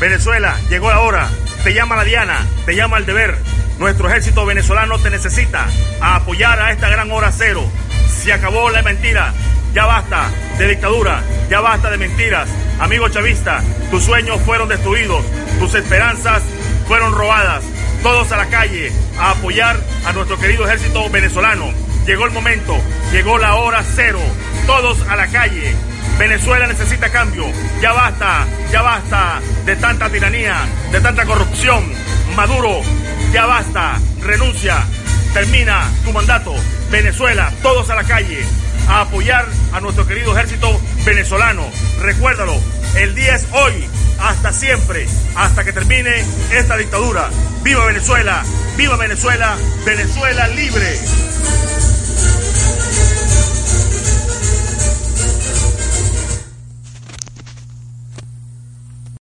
Venezuela, llegó la hora. Te llama la Diana, te llama el deber. Nuestro ejército venezolano te necesita a apoyar a esta gran hora cero. Se acabó la mentira. Ya basta de dictadura, ya basta de mentiras. Amigo chavista, tus sueños fueron destruidos, tus esperanzas fueron robadas. Todos a la calle a apoyar a nuestro querido ejército venezolano. Llegó el momento, llegó la hora cero. Todos a la calle. Venezuela necesita cambio. Ya basta, ya basta de tanta tiranía, de tanta corrupción. Maduro, ya basta, renuncia, termina tu mandato. Venezuela, todos a la calle a apoyar a nuestro querido ejército venezolano. Recuérdalo, el día es hoy, hasta siempre, hasta que termine esta dictadura. ¡Viva Venezuela! ¡Viva Venezuela! ¡Venezuela libre!